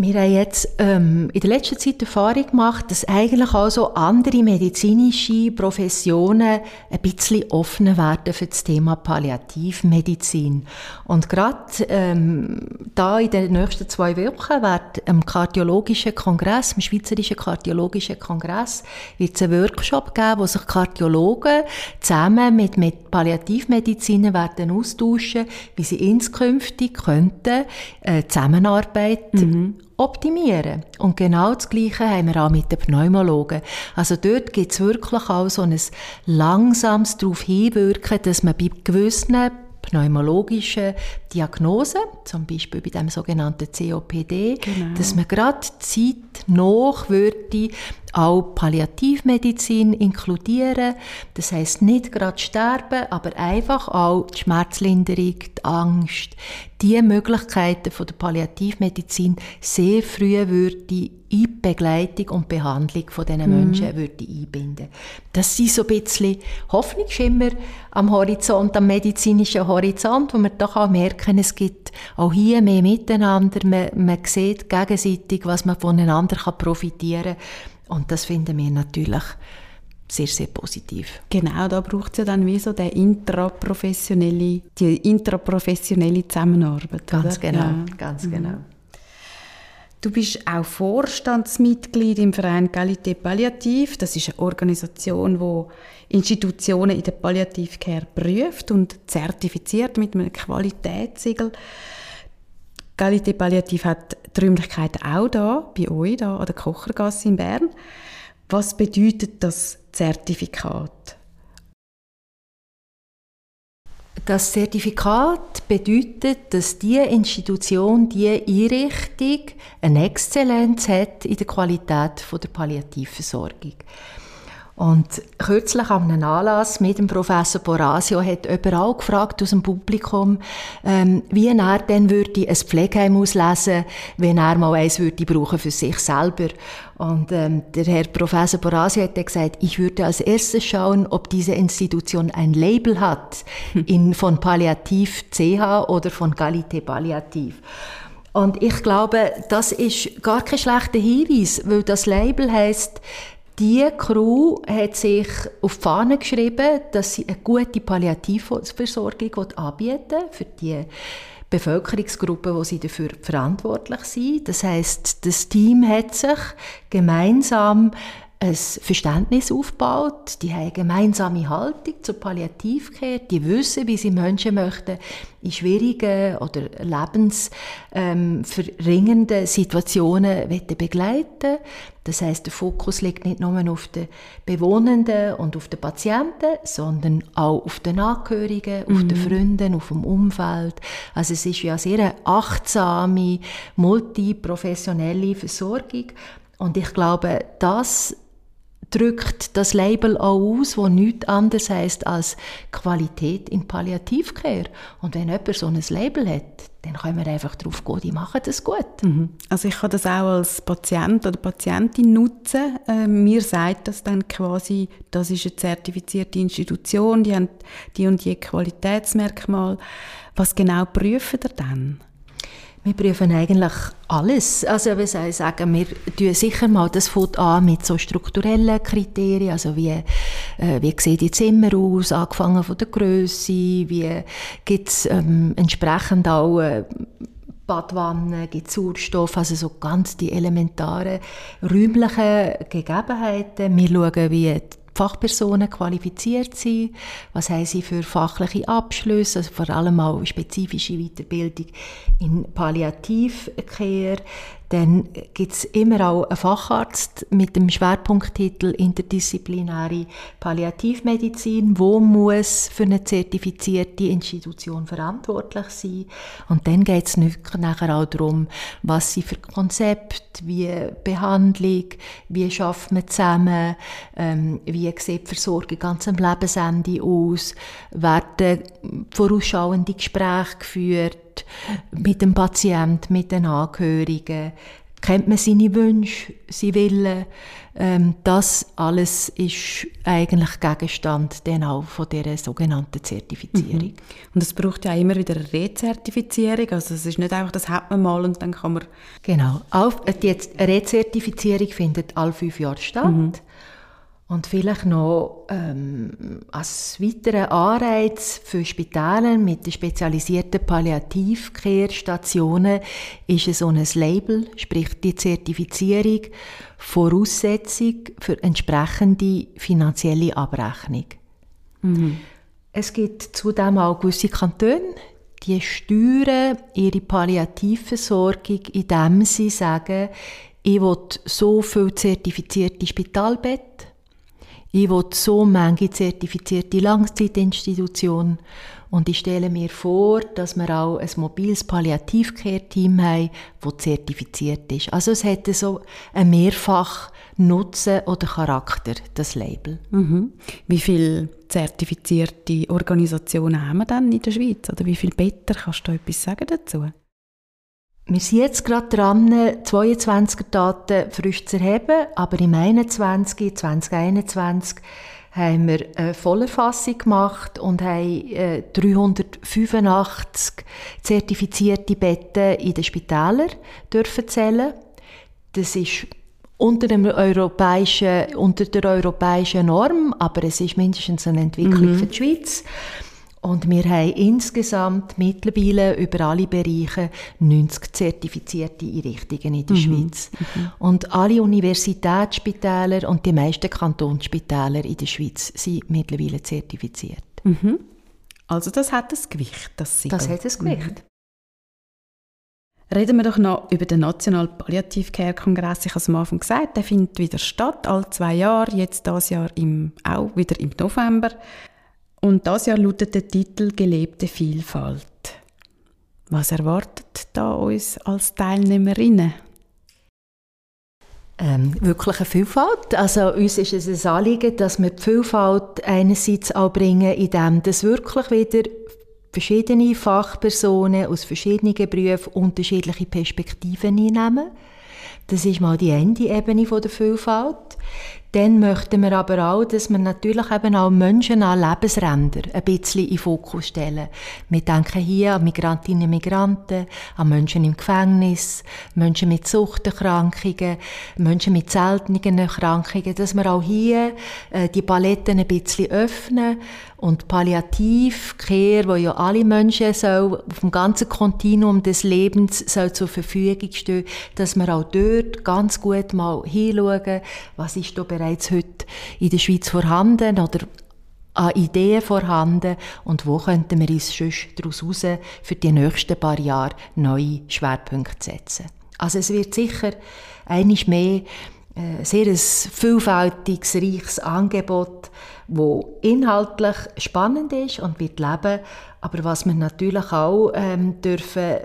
Wir haben jetzt ähm, in der letzten Zeit Erfahrung gemacht, dass eigentlich auch so andere medizinische Professionen ein bisschen offener werden für das Thema Palliativmedizin. Und gerade ähm, da in den nächsten zwei Wochen wird am Kardiologischen Kongress, am Schweizerischen Kardiologischen Kongress, wird es einen Workshop geben, wo sich Kardiologen zusammen mit, mit Palliativmedizinern werden austauschen, wie sie inskünftig könnten äh, Zusammenarbeit mhm optimieren. Und genau das Gleiche haben wir auch mit den Pneumologen. Also dort gibt es wirklich auch so ein langsames darauf hinwirken, dass man bei gewissen pneumologischen Diagnosen, zum Beispiel bei dem sogenannten COPD, genau. dass man gerade Zeit nach würde auch Palliativmedizin inkludieren. Das heißt nicht gerade sterben, aber einfach auch die Schmerzlinderung, die Angst, die Möglichkeiten von der Palliativmedizin sehr früh würde in Begleitung und Behandlung von diesen mhm. Menschen würde einbinden. Das sind so ein bisschen Hoffnungsschimmer am Horizont, am medizinischen Horizont, wo wir doch auch merken, es gibt auch hier mehr Miteinander, man, man sieht gegenseitig, was man voneinander profitieren kann. Und das finden wir natürlich sehr, sehr positiv. Genau, da braucht es ja dann wie so der intraprofessionelle, die intraprofessionelle Zusammenarbeit. Ganz oder? genau, ja. ganz mhm. genau. Du bist auch Vorstandsmitglied im Verein Qualité Palliative. Das ist eine Organisation, die Institutionen in der Palliativcare prüft und zertifiziert mit einem Qualitätssiegel. Qualité Palliative hat die Räumlichkeiten auch da, bei euch, da an der Kochergasse in Bern. Was bedeutet das Zertifikat? Das Zertifikat bedeutet, dass die Institution, die Einrichtung eine Exzellenz hat in der Qualität der Palliativversorgung. Und kürzlich an einem Anlass mit dem Professor Borasio hat auch gefragt aus dem Publikum, ähm, wie er denn würde ein Pflegeheim auslesen, wenn er mal eins würde brauchen für sich selber. Und ähm, der Herr Professor Borasi hat gesagt, ich würde als erstes schauen, ob diese Institution ein Label hat in, von Palliativ CH oder von Qualité Palliativ. Und ich glaube, das ist gar kein schlechter Hinweis, weil das Label heißt, die Crew hat sich auf die Fahne geschrieben, dass sie eine gute Palliativversorgung anbieten für die Bevölkerungsgruppen, wo sie dafür verantwortlich sind. Das heißt, das Team hat sich gemeinsam ein Verständnis aufgebaut, die haben eine gemeinsame Haltung zur Palliativcare, die wissen, wie sie Menschen möchten in schwierigen oder lebensverringernden ähm, Situationen begleiten Das heißt, der Fokus liegt nicht nur auf den Bewohnenden und auf den Patienten, sondern auch auf den Angehörigen, auf mhm. den Freunden, auf dem Umfeld. Also es ist ja sehr eine achtsame, multiprofessionelle Versorgung und ich glaube, das drückt das Label auch aus, wo nichts anderes heißt als Qualität in Palliativcare. Und wenn jemand so ein Label hat, dann können wir einfach darauf gehen, die machen das gut. Mhm. Also ich kann das auch als Patient oder Patientin nutzen. Äh, mir sagt das dann quasi, das ist eine zertifizierte Institution, die haben die und die Qualitätsmerkmale. Was genau prüfen ihr dann? Wir prüfen eigentlich alles. Also wie sagen, wir tun sicher mal das Foto an mit so strukturellen Kriterien, also wie, äh, wie sehen die Zimmer aus, angefangen von der Größe, wie gibt es ähm, entsprechend auch äh, Badwanne, gibt Sauerstoff, also so ganz die elementaren räumlichen Gegebenheiten. Wir schauen, wie Fachpersonen qualifiziert sind, was haben sie für fachliche Abschlüsse, also vor allem auch spezifische Weiterbildung in Palliativcare, dann gibt es immer auch einen Facharzt mit dem Schwerpunkttitel Interdisziplinäre Palliativmedizin, wo muss für eine zertifizierte Institution verantwortlich sein. Und dann geht es nachher auch darum, was sie für Konzept, wie Behandlung, wie schafft man zusammen, ähm, wie sieht die Versorgung ganz am Lebensende aus, werden vorausschauende Gespräche geführt, mit dem Patienten, mit den Angehörigen, kennt man seine Wünsche, seine Willen. Ähm, das alles ist eigentlich Gegenstand dann auch von dieser sogenannten Zertifizierung. Mhm. Und es braucht ja immer wieder eine Rezertifizierung, also es ist nicht einfach, das hat man mal und dann kann man... Genau, die Rezertifizierung findet alle fünf Jahre statt. Mhm. Und vielleicht noch ähm, als weiterer Anreiz für Spitäler mit den spezialisierten Palliativcare-Stationen ist so ein Label, sprich die Zertifizierung, Voraussetzung für entsprechende finanzielle Abrechnung. Mhm. Es gibt zudem auch gewisse Kantone, die steuern ihre Palliativversorgung, indem sie sagen, ich will so viel zertifizierte Spitalbett, ich will so manche zertifizierte Langzeitinstitutionen und ich stelle mir vor, dass wir auch ein mobiles Palliativcare-Team haben, das zertifiziert ist. Also es hätte so ein mehrfach Nutzen oder Charakter, das Label. Mhm. Wie viele zertifizierte Organisationen haben wir dann in der Schweiz? Oder wie viele Better? Kannst du etwas sagen dazu? Wir sind jetzt gerade dran, 22er Daten frisch zu erheben, aber im 21, 2021 haben wir eine Vollerfassung gemacht und haben 385 äh, zertifizierte Betten in den Spitälern dürfen zählen. Das ist unter, dem europäischen, unter der europäischen Norm, aber es ist mindestens eine Entwicklung mhm. für die Schweiz. Und wir haben insgesamt mittlerweile über alle Bereiche 90 zertifizierte Einrichtungen in der mhm. Schweiz. Mhm. Und alle Universitätsspitäler und die meisten Kantonsspitäler in der Schweiz sind mittlerweile zertifiziert. Mhm. Also das hat das Gewicht, das Siegel. Das hat das Gewicht. Reden wir doch noch über den Nationalen Palliative Care Kongress. Ich habe es am Anfang gesagt, der findet wieder statt, alle zwei Jahre, jetzt das Jahr im, auch wieder im November. Und das Jahr lautet der Titel Gelebte Vielfalt. Was erwartet da uns als Teilnehmerinnen? Ähm, wirklich Vielfalt. Also uns ist es ein Anliegen, dass wir die Vielfalt einerseits auch bringen, indem das wirklich wieder verschiedene Fachpersonen aus verschiedenen Berufen unterschiedliche Perspektiven einnehmen. Das ist mal die eine Ebene der Vielfalt. Dann möchten wir aber auch, dass wir natürlich eben auch Menschen an Lebensrändern ein bisschen in den Fokus stellen. Wir denken hier an Migrantinnen und Migranten, an Menschen im Gefängnis, Menschen mit Suchterkrankungen, Menschen mit seltenen Erkrankungen, dass wir auch hier äh, die Paletten ein bisschen öffnen und Palliativcare, wo ja alle Menschen soll, auf dem ganzen Kontinuum des Lebens soll zur Verfügung stehen, dass wir auch dort ganz gut mal hinschauen, was ist da bereits heute in der Schweiz vorhanden oder an Ideen vorhanden und wo könnten wir uns sonst daraus raus für die nächsten paar Jahre neue Schwerpunkte setzen. Also es wird sicher einiges mehr sehr ein vielfältiges, reiches Angebot, wo inhaltlich spannend ist und wird leben, Aber was wir natürlich auch ähm, dürfen äh,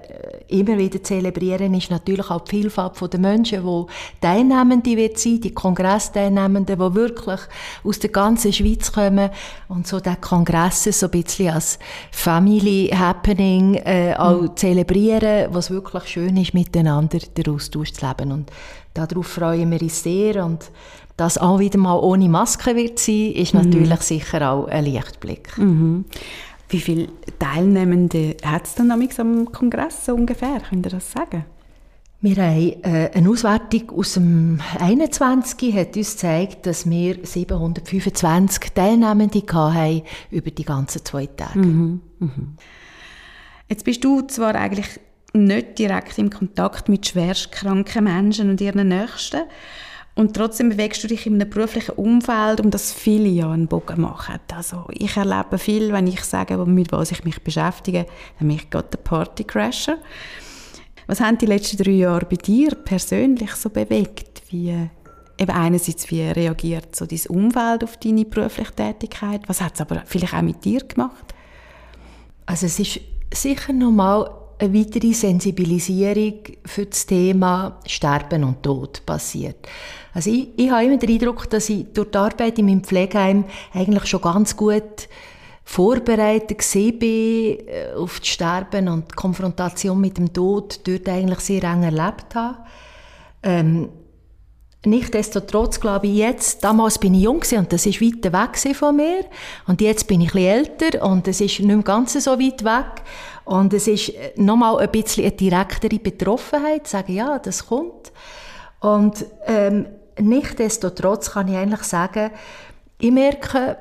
immer wieder zelebrieren, ist natürlich auch die Vielfalt der Menschen, die Teilnehmende wird sein, die Kongressteilnehmenden, die wirklich aus der ganzen Schweiz kommen und so den Kongress so ein bisschen als Family Happening äh, auch mhm. zelebrieren, was wirklich schön ist, miteinander den Austausch zu leben. Und darauf freuen wir uns sehr und dass auch wieder mal ohne Maske wird sein, ist mhm. natürlich sicher auch ein Lichtblick. Mhm. Wie viele Teilnehmende hat es dann am Kongress so ungefähr? Könnt ihr das sagen? Wir haben äh, eine Auswertung aus dem 21. hat uns gezeigt, dass wir 725 Teilnehmende hatten über die ganzen zwei Tage. Mhm, mhm. Jetzt bist du zwar eigentlich nicht direkt im Kontakt mit schwerstkranken Menschen und ihren Nächsten, und trotzdem bewegst du dich in einem beruflichen Umfeld, um das viele ja einen Bogen machen. Also ich erlebe viel, wenn ich sage, mit was ich mich beschäftige, dann bin ich gerade der Partycrasher. Was haben die letzten drei Jahre bei dir persönlich so bewegt? Wie, eben einerseits, wie reagiert so dein Umfeld auf deine berufliche Tätigkeit? Was hat es aber vielleicht auch mit dir gemacht? Also es ist sicher nochmal eine weitere Sensibilisierung für das Thema Sterben und Tod passiert. Also ich, ich habe immer den Eindruck, dass ich durch die Arbeit in meinem Pflegeheim eigentlich schon ganz gut vorbereitet bin äh, auf das Sterben und die Konfrontation mit dem Tod dort eigentlich sehr eng erlebt habe. Ähm, Nichtsdestotrotz glaube ich jetzt, damals bin ich jung und das ist weit weg von mir und jetzt bin ich ein älter und es ist nicht mehr ganz so weit weg und es ist äh, nochmal ein bisschen eine direktere Betroffenheit, sagen, ja, das kommt. Und ähm, nichtsdestotrotz kann ich eigentlich sagen, ich merke,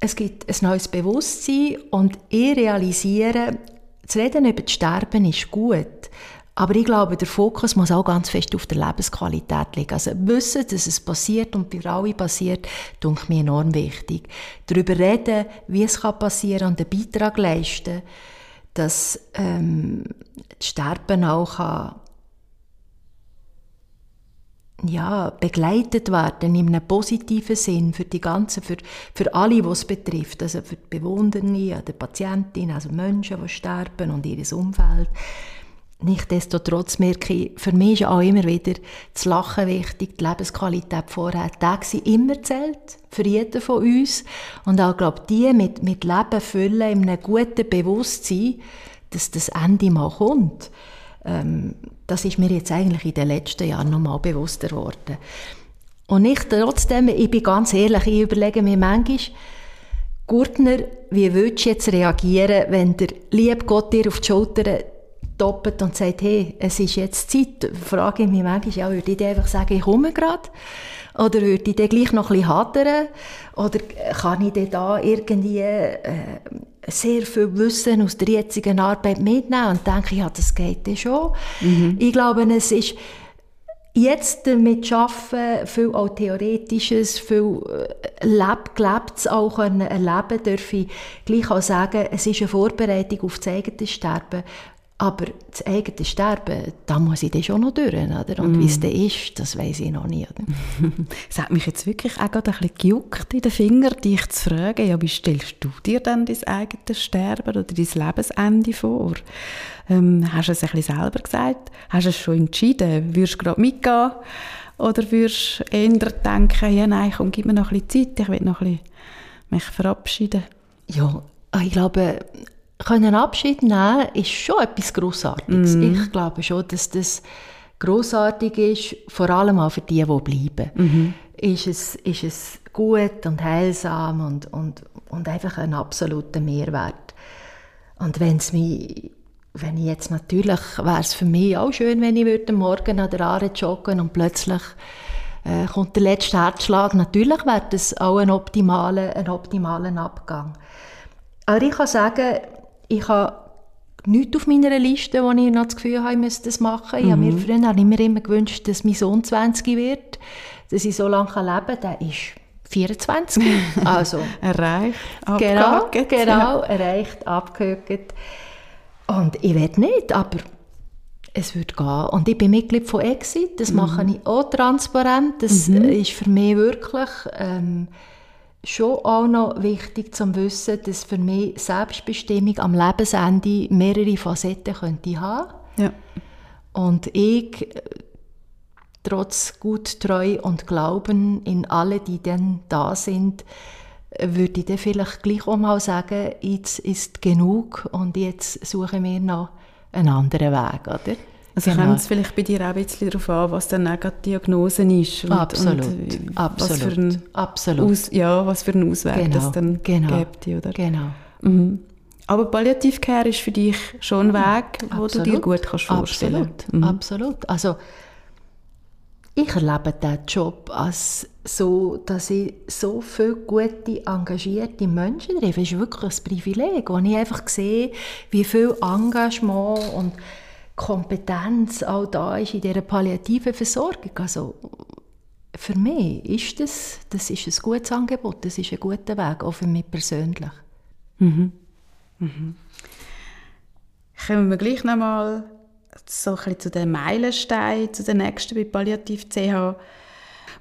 es gibt ein neues Bewusstsein und ich realisiere, zu reden über das Sterben ist gut. Aber ich glaube, der Fokus muss auch ganz fest auf der Lebensqualität liegen. Also wissen, dass es passiert und bei alle passiert, denke mir enorm wichtig. Darüber reden, wie es passieren kann und einen Beitrag leisten, dass ähm, das Sterben auch kann, ja, begleitet werden in einem positiven Sinn für die ganzen, für, für alle, die es betrifft, also für die Bewohner, die Patientinnen, also Menschen, die sterben und ihr Umfeld. Nichtsdestotrotz merke ich, für mich ist auch immer wieder das Lachen wichtig, die Lebensqualität vorher. Die Tage immer zählt, für jeden von uns. Und auch, glaube die mit, mit Leben füllen, in einem guten Bewusstsein, dass das Ende mal kommt. Ähm, das ist mir jetzt eigentlich in den letzten Jahren noch mal bewusster geworden. Und ich trotzdem, ich bin ganz ehrlich, ich überlege mir manchmal, Gurtner, wie würdest du jetzt reagieren, wenn der liebe Gott dir auf die Schulter doppelt und sagt, hey, es ist jetzt Zeit, frage ich mich manchmal, ja, würde ich einfach sagen, ich komme gerade? Oder würde ich dann gleich noch ein bisschen hadern? Oder kann ich dann da irgendwie äh, sehr viel Wissen aus der jetzigen Arbeit mitnehmen und denke, ja, das geht dann schon. Mhm. Ich glaube, es ist jetzt damit arbeiten, viel auch Theoretisches, viel äh, Leb, Gelebtes auch erleben dürfen, ich gleich auch sagen, es ist eine Vorbereitung auf das eigene Sterben aber das eigene Sterben, da muss ich dann schon noch durch. Oder? Und mm. wie es dann ist, das weiß ich noch nicht. es hat mich jetzt wirklich auch gerade ein bisschen gejuckt in den Fingern, dich zu fragen, ja, wie stellst du dir dann dein eigenes Sterben oder dein Lebensende vor? Ähm, hast du es ein bisschen selber gesagt? Hast du es schon entschieden? Würdest du gerade mitgehen? Oder würdest du eher denken, ja, nein, komm, gib mir noch ein bisschen Zeit, ich will noch ein bisschen mich verabschieden? Ja, ich glaube, können Abschied nehmen ist schon etwas Grossartiges. Mm. Ich glaube schon, dass das grossartig ist, vor allem auch für die, die bleiben. Mm Ist, es, ist es gut und heilsam und, und, und einfach ein absoluter Mehrwert. Und wenn's mich, wenn ich jetzt natürlich, wäre es für mich auch schön, wenn ich würde Morgen an der Aare joggen und plötzlich äh, kommt der letzte Herzschlag. Natürlich wäre das auch ein optimaler, ein optimaler Abgang. Aber ich kann sagen, ich habe nichts auf meiner Liste, wo ich noch das Gefühl habe, ich müsste das machen. Mhm. Ich habe mir früher habe ich mir immer gewünscht, dass mein Sohn 20 wird, dass ich so lange leben kann. Der ist 24. Also, erreicht, genau, genau, erreicht, abgehakt. Und ich will nicht, aber es wird gehen. Und ich bin Mitglied von Exit, das mhm. mache ich auch transparent. Das mhm. ist für mich wirklich... Ähm, schon auch noch wichtig zu wissen, dass für mich Selbstbestimmung am Lebensende mehrere Facetten könnte haben. Ja. Und ich, trotz gut Treu und Glauben in alle, die dann da sind, würde ich dann vielleicht gleich auch mal sagen, jetzt ist genug und jetzt suchen wir noch einen anderen Weg, oder? Also genau. kommt es vielleicht bei dir auch ein bisschen darauf an, was dann eine Diagnose ist. Und, absolut, und absolut, was für ein absolut. Aus, ja, was für einen Ausweg genau. das dann genau. gibt, oder? Genau. Mhm. Aber Palliativcare ist für dich schon ein Weg, absolut. wo du dir gut kannst vorstellen kannst. Absolut, mhm. absolut. Also ich erlebe diesen Job als so, dass ich so viele gute, engagierte Menschen treffe. Es ist wirklich ein Privileg, wo ich einfach sehe, wie viel Engagement und Kompetenz auch da ist in dieser palliativen Versorgung. Also für mich ist das, das ist ein gutes Angebot, das ist ein guter Weg, auch für mich persönlich. Mhm. Mhm. Kommen wir gleich nochmal so ein bisschen zu den Meilensteinen, zu den nächsten bei Palliativ CH.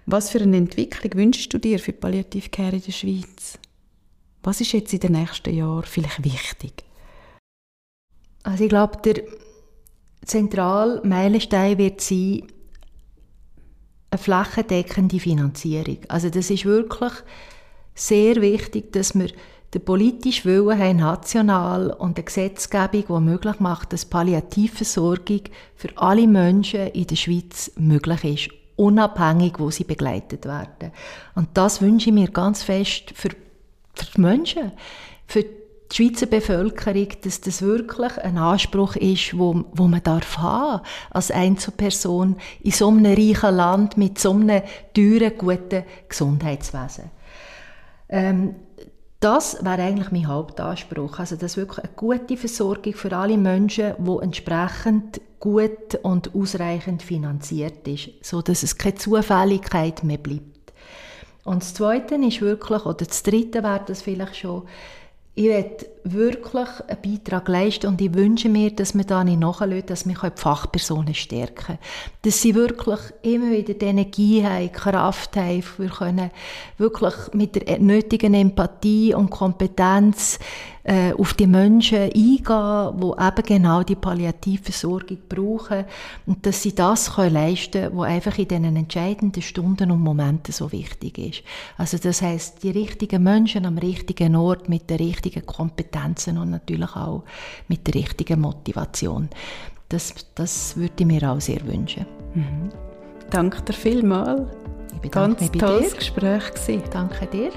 Was für eine Entwicklung wünschst du dir für Palliativ Care in der Schweiz? Was ist jetzt in den nächsten Jahren vielleicht wichtig? Also ich glaube, der zentrale Meilenstein wird sein, eine flächendeckende Finanzierung. Also das ist wirklich sehr wichtig, dass wir den politischen Willen haben, national und eine Gesetzgebung, die möglich macht, dass Palliativversorgung für alle Menschen in der Schweiz möglich ist, unabhängig, wo sie begleitet werden. Und das wünsche ich mir ganz fest für, für die Menschen, für die Schweizer Bevölkerung, dass das wirklich ein Anspruch ist, wo, wo man darf haben als Einzelperson in so einem reichen Land mit so einem teuren, guten Gesundheitswesen. Ähm, das wäre eigentlich mein Hauptanspruch, also dass wirklich eine gute Versorgung für alle Menschen, die entsprechend gut und ausreichend finanziert ist, so dass es keine Zufälligkeit mehr bleibt. Und das Zweite ist wirklich, oder das Dritte wäre das vielleicht schon, ich möchte wirklich einen Beitrag leisten und ich wünsche mir, dass wir da nicht nachschauen, dass wir die Fachpersonen stärken können. Dass sie wirklich immer wieder die Energie haben, Kraft haben, wir können wirklich mit der nötigen Empathie und Kompetenz äh, auf die Menschen eingehen, die eben genau die Palliativversorgung brauchen und dass sie das können leisten können, was einfach in diesen entscheidenden Stunden und Momenten so wichtig ist. Also das heißt, die richtigen Menschen am richtigen Ort mit den richtigen Kompetenzen und natürlich auch mit der richtigen Motivation. Das, das würde ich mir auch sehr wünschen. Mhm. Danke dir vielmals. Ich bedanke Ganz tolles dir. Gespräch gewesen. Danke dir.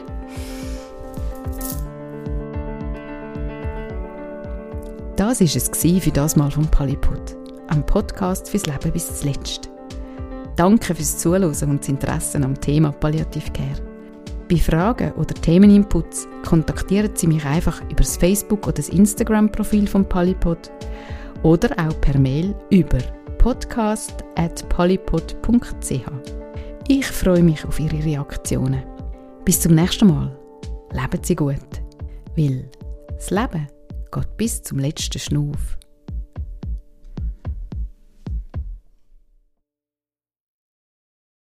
Das war es für das Mal vom Paliput, am Podcast fürs Leben bis zuletzt. Danke fürs Zuhören und das Interesse am Thema Palliative Care. Bei Fragen oder Themeninputs kontaktieren Sie mich einfach über das Facebook- oder das Instagram-Profil von Polypod oder auch per Mail über podcast.polypod.ch. Ich freue mich auf Ihre Reaktionen. Bis zum nächsten Mal. Leben Sie gut. Weil das Leben geht bis zum letzten Schnuff.